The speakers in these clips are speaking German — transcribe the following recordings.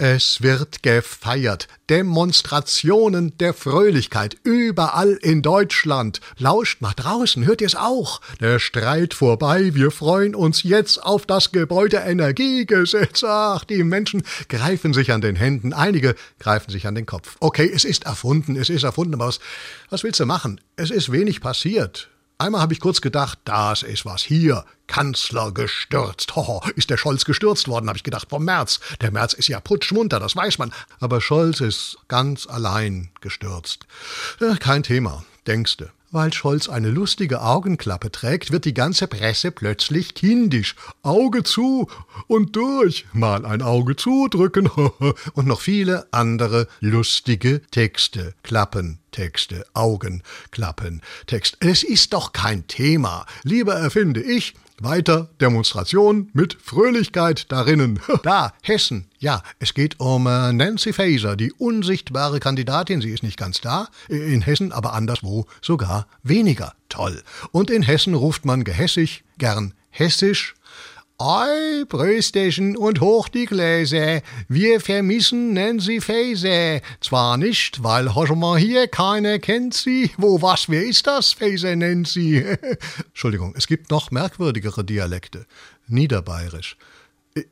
Es wird gefeiert. Demonstrationen der Fröhlichkeit überall in Deutschland. Lauscht nach draußen, hört ihr es auch? Der Streit vorbei, wir freuen uns jetzt auf das Gebäudeenergiegesetz. Ach, die Menschen greifen sich an den Händen, einige greifen sich an den Kopf. Okay, es ist erfunden, es ist erfunden, aber was, was willst du machen? Es ist wenig passiert. Einmal habe ich kurz gedacht, das ist was hier. Kanzler gestürzt. Hoho, ist der Scholz gestürzt worden, habe ich gedacht, vom März. Der März ist ja putschmunter, das weiß man. Aber Scholz ist ganz allein gestürzt. Ja, kein Thema, denkste. Weil Scholz eine lustige Augenklappe trägt, wird die ganze Presse plötzlich kindisch. Auge zu und durch, mal ein Auge zudrücken und noch viele andere lustige Texte, Klappentexte, Augenklappen, Text. Es ist doch kein Thema. Lieber erfinde ich weiter Demonstration mit Fröhlichkeit darinnen. Da, Hessen. Ja, es geht um äh, Nancy Faeser, die unsichtbare Kandidatin. Sie ist nicht ganz da. In Hessen, aber anderswo sogar weniger. Toll. Und in Hessen ruft man gehässig, gern hessisch Ei, Prösterchen und hoch die Gläser, wir vermissen Nancy Faeser. Zwar nicht, weil mal hier, keiner kennt sie. Wo, was, wer ist das, Faeser Nancy? Entschuldigung, es gibt noch merkwürdigere Dialekte. Niederbayerisch.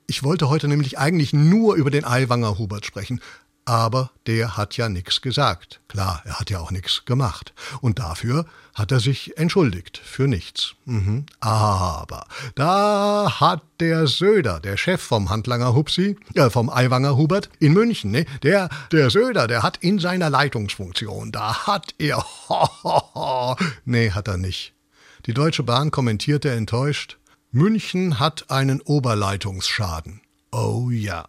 Ich wollte heute nämlich eigentlich nur über den Aiwanger Hubert sprechen, aber der hat ja nichts gesagt. Klar, er hat ja auch nichts gemacht. Und dafür hat er sich entschuldigt. Für nichts. Mhm. Aber da hat der Söder, der Chef vom Handlanger Hupsi, äh, vom Aiwanger Hubert in München, ne, der, der Söder, der hat in seiner Leitungsfunktion, da hat er, ho, ho, ho, nee, hat er nicht. Die Deutsche Bahn kommentierte enttäuscht, München hat einen Oberleitungsschaden. Oh ja.